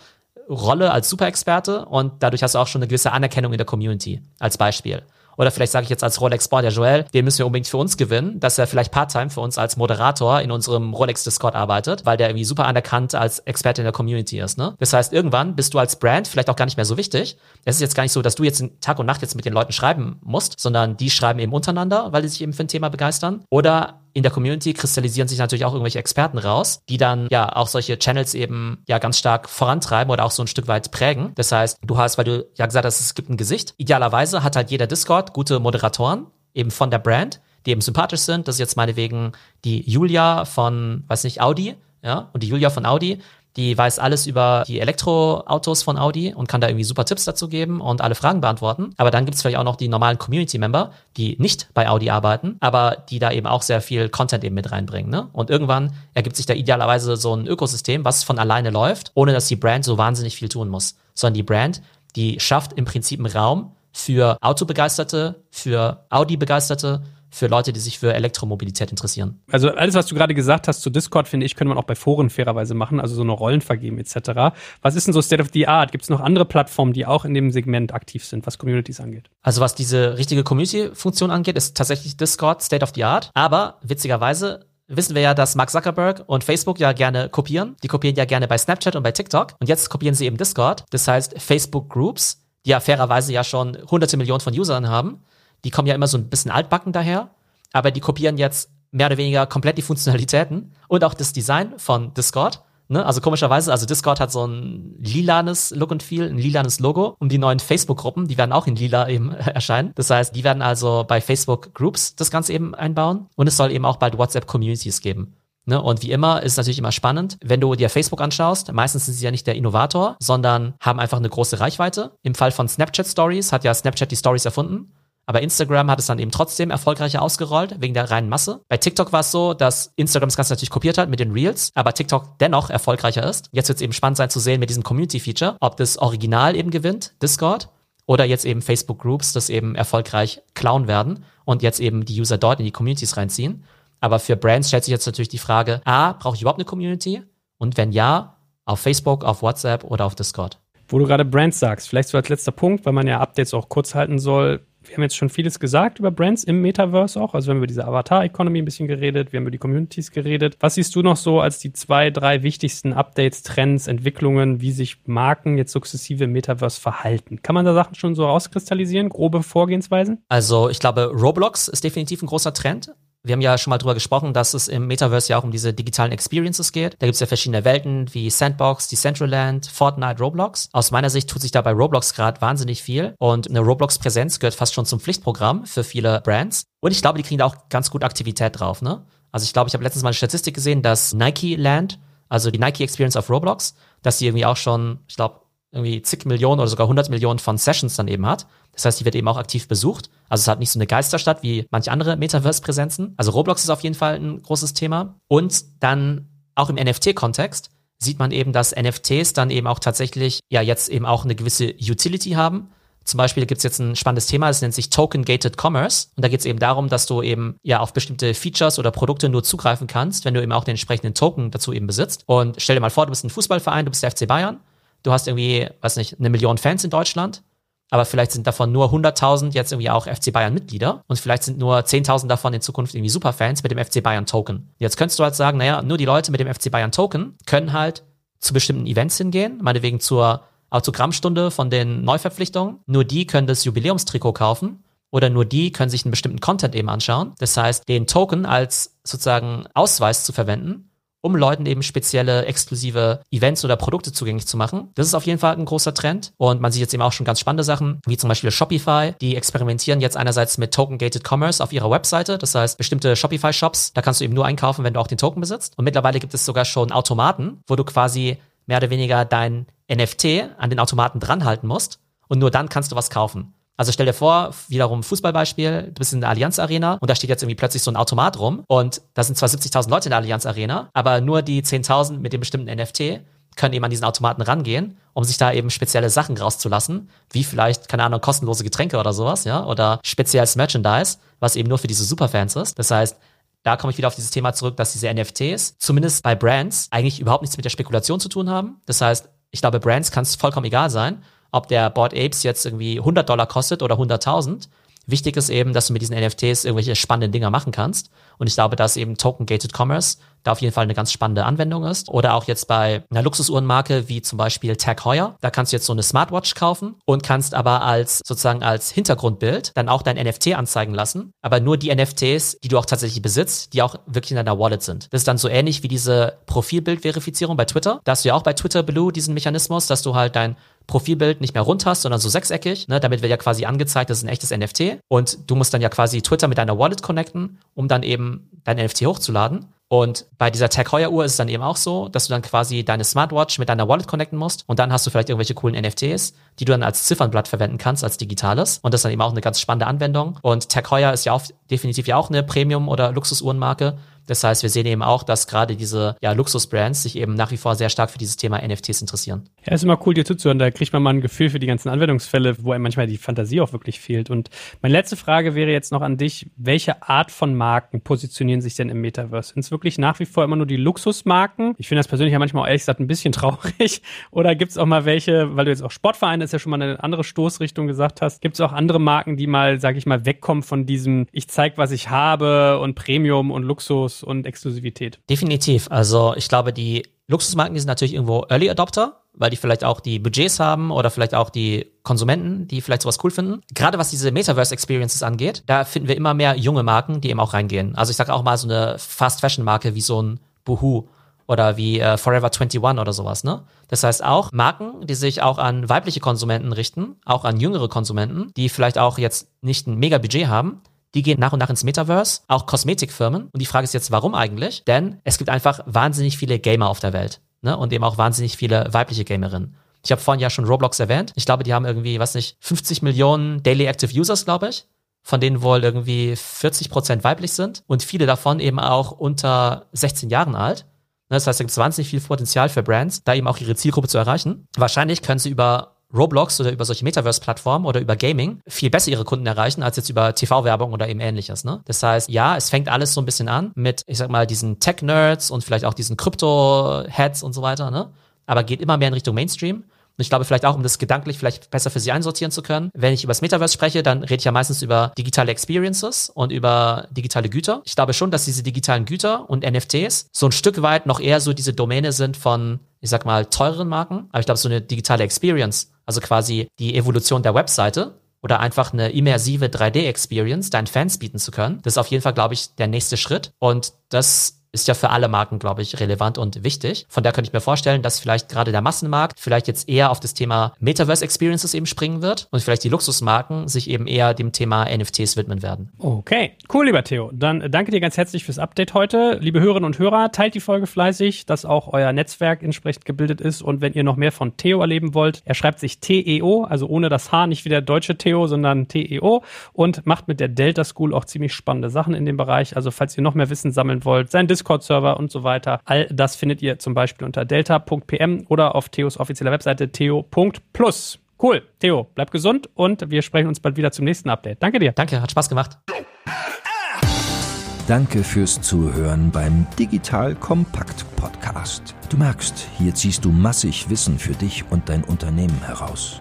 [SPEAKER 2] Rolle als Super-Experte und dadurch hast du auch schon eine gewisse Anerkennung in der Community als Beispiel. Oder vielleicht sage ich jetzt als Rolex Boah, der Joel, den müssen wir unbedingt für uns gewinnen, dass er vielleicht Part-Time für uns als Moderator in unserem Rolex Discord arbeitet, weil der irgendwie super anerkannt als Experte in der Community ist. Ne? Das heißt, irgendwann bist du als Brand vielleicht auch gar nicht mehr so wichtig. Es ist jetzt gar nicht so, dass du jetzt Tag und Nacht jetzt mit den Leuten schreiben musst, sondern die schreiben eben untereinander, weil die sich eben für ein Thema begeistern. Oder in der Community kristallisieren sich natürlich auch irgendwelche Experten raus, die dann ja auch solche Channels eben ja ganz stark vorantreiben oder auch so ein Stück weit prägen. Das heißt, du hast, weil du ja gesagt hast, es gibt ein Gesicht. Idealerweise hat halt jeder Discord gute Moderatoren, eben von der Brand, die eben sympathisch sind. Das ist jetzt meinetwegen die Julia von, weiß nicht, Audi, ja, und die Julia von Audi, die weiß alles über die Elektroautos von Audi und kann da irgendwie super Tipps dazu geben und alle Fragen beantworten. Aber dann gibt es vielleicht auch noch die normalen Community-Member, die nicht bei Audi arbeiten, aber die da eben auch sehr viel Content eben mit reinbringen. Ne? Und irgendwann ergibt sich da idealerweise so ein Ökosystem, was von alleine läuft, ohne dass die Brand so wahnsinnig viel tun muss. Sondern die Brand, die schafft im Prinzip einen Raum für Autobegeisterte, für Audi-Begeisterte für Leute, die sich für Elektromobilität interessieren.
[SPEAKER 1] Also alles, was du gerade gesagt hast zu Discord, finde ich, könnte man auch bei Foren fairerweise machen, also so eine Rollen vergeben etc. Was ist denn so State of the Art? Gibt es noch andere Plattformen, die auch in dem Segment aktiv sind, was Communities angeht?
[SPEAKER 2] Also was diese richtige Community-Funktion angeht, ist tatsächlich Discord State of the Art. Aber witzigerweise wissen wir ja, dass Mark Zuckerberg und Facebook ja gerne kopieren. Die kopieren ja gerne bei Snapchat und bei TikTok. Und jetzt kopieren sie eben Discord. Das heißt, Facebook Groups, die ja fairerweise ja schon hunderte Millionen von Usern haben, die kommen ja immer so ein bisschen altbacken daher, aber die kopieren jetzt mehr oder weniger komplett die Funktionalitäten und auch das Design von Discord. Ne? Also komischerweise, also Discord hat so ein lilanes Look und Feel, ein lilanes Logo und die neuen Facebook-Gruppen, die werden auch in lila eben erscheinen. Das heißt, die werden also bei Facebook Groups das Ganze eben einbauen und es soll eben auch bald WhatsApp-Communities geben. Ne? Und wie immer ist natürlich immer spannend, wenn du dir Facebook anschaust, meistens sind sie ja nicht der Innovator, sondern haben einfach eine große Reichweite. Im Fall von Snapchat Stories hat ja Snapchat die Stories erfunden. Aber Instagram hat es dann eben trotzdem erfolgreicher ausgerollt, wegen der reinen Masse. Bei TikTok war es so, dass Instagram das Ganze natürlich kopiert hat mit den Reels, aber TikTok dennoch erfolgreicher ist. Jetzt wird es eben spannend sein zu sehen mit diesem Community-Feature, ob das Original eben gewinnt, Discord, oder jetzt eben Facebook Groups das eben erfolgreich klauen werden und jetzt eben die User dort in die Communities reinziehen. Aber für Brands stellt sich jetzt natürlich die Frage, A, brauche ich überhaupt eine Community? Und wenn ja, auf Facebook, auf WhatsApp oder auf Discord?
[SPEAKER 1] Wo du gerade Brands sagst, vielleicht so als letzter Punkt, weil man ja Updates auch kurz halten soll wir haben jetzt schon vieles gesagt über Brands im Metaverse auch. Also wir haben über diese Avatar-Economy ein bisschen geredet, wir haben über die Communities geredet. Was siehst du noch so als die zwei, drei wichtigsten Updates, Trends, Entwicklungen, wie sich Marken jetzt sukzessive im Metaverse verhalten? Kann man da Sachen schon so rauskristallisieren, grobe Vorgehensweisen?
[SPEAKER 2] Also ich glaube, Roblox ist definitiv ein großer Trend. Wir haben ja schon mal drüber gesprochen, dass es im Metaverse ja auch um diese digitalen Experiences geht. Da gibt es ja verschiedene Welten wie Sandbox, Decentraland, Fortnite, Roblox. Aus meiner Sicht tut sich da bei Roblox gerade wahnsinnig viel und eine Roblox-Präsenz gehört fast schon zum Pflichtprogramm für viele Brands. Und ich glaube, die kriegen da auch ganz gut Aktivität drauf. Ne? Also ich glaube, ich habe letztens mal eine Statistik gesehen, dass Nike Land, also die Nike Experience auf Roblox, dass die irgendwie auch schon, ich glaube, irgendwie zig Millionen oder sogar 100 Millionen von Sessions dann eben hat. Das heißt, die wird eben auch aktiv besucht. Also es hat nicht so eine Geisterstadt wie manche andere Metaverse-Präsenzen. Also Roblox ist auf jeden Fall ein großes Thema. Und dann auch im NFT-Kontext sieht man eben, dass NFTs dann eben auch tatsächlich ja jetzt eben auch eine gewisse Utility haben. Zum Beispiel gibt es jetzt ein spannendes Thema, das nennt sich Token Gated Commerce. Und da geht es eben darum, dass du eben ja auf bestimmte Features oder Produkte nur zugreifen kannst, wenn du eben auch den entsprechenden Token dazu eben besitzt. Und stell dir mal vor, du bist ein Fußballverein, du bist der FC Bayern du hast irgendwie, weiß nicht, eine Million Fans in Deutschland, aber vielleicht sind davon nur 100.000 jetzt irgendwie auch FC Bayern Mitglieder und vielleicht sind nur 10.000 davon in Zukunft irgendwie Superfans mit dem FC Bayern Token. Jetzt könntest du halt sagen, naja, nur die Leute mit dem FC Bayern Token können halt zu bestimmten Events hingehen, meinetwegen zur Autogrammstunde von den Neuverpflichtungen. Nur die können das Jubiläumstrikot kaufen oder nur die können sich einen bestimmten Content eben anschauen. Das heißt, den Token als sozusagen Ausweis zu verwenden um Leuten eben spezielle exklusive Events oder Produkte zugänglich zu machen. Das ist auf jeden Fall ein großer Trend. Und man sieht jetzt eben auch schon ganz spannende Sachen, wie zum Beispiel Shopify, die experimentieren jetzt einerseits mit Token-Gated Commerce auf ihrer Webseite, das heißt bestimmte Shopify-Shops, da kannst du eben nur einkaufen, wenn du auch den Token besitzt. Und mittlerweile gibt es sogar schon Automaten, wo du quasi mehr oder weniger dein NFT an den Automaten dranhalten musst. Und nur dann kannst du was kaufen. Also stell dir vor, wiederum Fußballbeispiel, du bist in der Allianz Arena und da steht jetzt irgendwie plötzlich so ein Automat rum und da sind zwar 70.000 Leute in der Allianz Arena, aber nur die 10.000 mit dem bestimmten NFT können eben an diesen Automaten rangehen, um sich da eben spezielle Sachen rauszulassen, wie vielleicht, keine Ahnung, kostenlose Getränke oder sowas, ja, oder spezielles Merchandise, was eben nur für diese Superfans ist. Das heißt, da komme ich wieder auf dieses Thema zurück, dass diese NFTs, zumindest bei Brands, eigentlich überhaupt nichts mit der Spekulation zu tun haben. Das heißt, ich glaube, Brands kann es vollkommen egal sein, ob der Board Apes jetzt irgendwie 100 Dollar kostet oder 100.000. Wichtig ist eben, dass du mit diesen NFTs irgendwelche spannenden Dinger machen kannst. Und ich glaube, dass eben Token-Gated Commerce da auf jeden Fall eine ganz spannende Anwendung ist. Oder auch jetzt bei einer Luxusuhrenmarke wie zum Beispiel Tag Heuer. Da kannst du jetzt so eine Smartwatch kaufen und kannst aber als sozusagen als Hintergrundbild dann auch dein NFT anzeigen lassen. Aber nur die NFTs, die du auch tatsächlich besitzt, die auch wirklich in deiner Wallet sind. Das ist dann so ähnlich wie diese Profilbildverifizierung bei Twitter. Da hast du ja auch bei Twitter Blue diesen Mechanismus, dass du halt dein Profilbild nicht mehr rund hast, sondern so sechseckig. Ne? Damit wird ja quasi angezeigt, das ist ein echtes NFT. Und du musst dann ja quasi Twitter mit deiner Wallet connecten, um dann eben dein NFT hochzuladen. Und bei dieser Tag Heuer Uhr ist es dann eben auch so, dass du dann quasi deine Smartwatch mit deiner Wallet connecten musst und dann hast du vielleicht irgendwelche coolen NFTs, die du dann als Ziffernblatt verwenden kannst, als digitales. Und das ist dann eben auch eine ganz spannende Anwendung. Und Tag Heuer ist ja auch definitiv ja auch eine Premium- oder Luxusuhrenmarke. Das heißt, wir sehen eben auch, dass gerade diese ja, Luxusbrands sich eben nach wie vor sehr stark für dieses Thema NFTs interessieren.
[SPEAKER 1] Ja, ist immer cool, dir zuzuhören. Da kriegt man mal ein Gefühl für die ganzen Anwendungsfälle, wo einem manchmal die Fantasie auch wirklich fehlt. Und meine letzte Frage wäre jetzt noch an dich. Welche Art von Marken positionieren sich denn im Metaverse? Sind es wirklich nach wie vor immer nur die Luxusmarken? Ich finde das persönlich ja manchmal auch ehrlich gesagt ein bisschen traurig. Oder gibt es auch mal welche, weil du jetzt auch Sportverein ist ja schon mal eine andere Stoßrichtung gesagt hast, gibt es auch andere Marken, die mal, sage ich mal, wegkommen von diesem, ich zeig, was ich habe und Premium und Luxus und Exklusivität.
[SPEAKER 2] Definitiv. Also ich glaube, die Luxusmarken, die sind natürlich irgendwo Early Adopter, weil die vielleicht auch die Budgets haben oder vielleicht auch die Konsumenten, die vielleicht sowas cool finden. Gerade was diese Metaverse Experiences angeht, da finden wir immer mehr junge Marken, die eben auch reingehen. Also ich sage auch mal so eine Fast Fashion Marke wie so ein Boohoo oder wie äh, Forever 21 oder sowas, ne? Das heißt auch Marken, die sich auch an weibliche Konsumenten richten, auch an jüngere Konsumenten, die vielleicht auch jetzt nicht ein mega Budget haben, die gehen nach und nach ins Metaverse, auch Kosmetikfirmen. Und die Frage ist jetzt, warum eigentlich? Denn es gibt einfach wahnsinnig viele Gamer auf der Welt. Ne? Und eben auch wahnsinnig viele weibliche Gamerinnen. Ich habe vorhin ja schon Roblox erwähnt. Ich glaube, die haben irgendwie, was nicht, 50 Millionen Daily Active Users, glaube ich. Von denen wohl irgendwie 40 Prozent weiblich sind. Und viele davon eben auch unter 16 Jahren alt. Ne? Das heißt, da gibt es wahnsinnig viel Potenzial für Brands, da eben auch ihre Zielgruppe zu erreichen. Wahrscheinlich können sie über Roblox oder über solche Metaverse-Plattformen oder über Gaming viel besser ihre Kunden erreichen als jetzt über TV-Werbung oder eben ähnliches. Ne? Das heißt, ja, es fängt alles so ein bisschen an mit, ich sag mal, diesen Tech-Nerds und vielleicht auch diesen Krypto-Heads und so weiter, ne? aber geht immer mehr in Richtung Mainstream. Und ich glaube vielleicht auch, um das gedanklich vielleicht besser für Sie einsortieren zu können, wenn ich über das Metaverse spreche, dann rede ich ja meistens über digitale Experiences und über digitale Güter. Ich glaube schon, dass diese digitalen Güter und NFTs so ein Stück weit noch eher so diese Domäne sind von, ich sag mal, teureren Marken. Aber ich glaube, so eine digitale Experience, also quasi die Evolution der Webseite, oder einfach eine immersive 3D-Experience deinen Fans bieten zu können. Das ist auf jeden Fall, glaube ich, der nächste Schritt. Und das ist ja für alle Marken, glaube ich, relevant und wichtig. Von daher könnte ich mir vorstellen, dass vielleicht gerade der Massenmarkt vielleicht jetzt eher auf das Thema Metaverse Experiences eben springen wird und vielleicht die Luxusmarken sich eben eher dem Thema NFTs widmen werden.
[SPEAKER 1] Okay, cool, lieber Theo. Dann danke dir ganz herzlich fürs Update heute. Liebe Hörerinnen und Hörer, teilt die Folge fleißig, dass auch euer Netzwerk entsprechend gebildet ist und wenn ihr noch mehr von Theo erleben wollt, er schreibt sich TEO, also ohne das H, nicht wie der deutsche Theo, sondern TEO und macht mit der Delta School auch ziemlich spannende Sachen in dem Bereich. Also falls ihr noch mehr Wissen sammeln wollt, sein Discord Discord-Server und so weiter. All das findet ihr zum Beispiel unter delta.pm oder auf Theos offizieller Webseite theo.plus. Cool, Theo, bleib gesund und wir sprechen uns bald wieder zum nächsten Update. Danke dir.
[SPEAKER 2] Danke, hat Spaß gemacht.
[SPEAKER 3] Danke fürs Zuhören beim Digital Kompakt Podcast. Du merkst, hier ziehst du massig Wissen für dich und dein Unternehmen heraus.